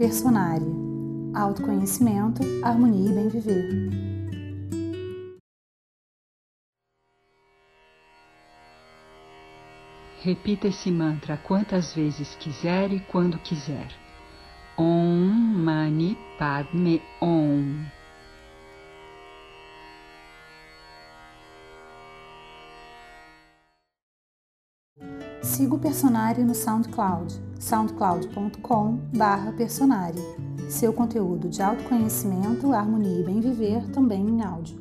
Personária. Autoconhecimento, harmonia e bem viver. Repita esse mantra quantas vezes quiser e quando quiser. Om Mani Padme Om. Siga o Personário no SoundCloud, soundcloud.com/personário. Seu conteúdo de autoconhecimento, harmonia e bem viver também em áudio.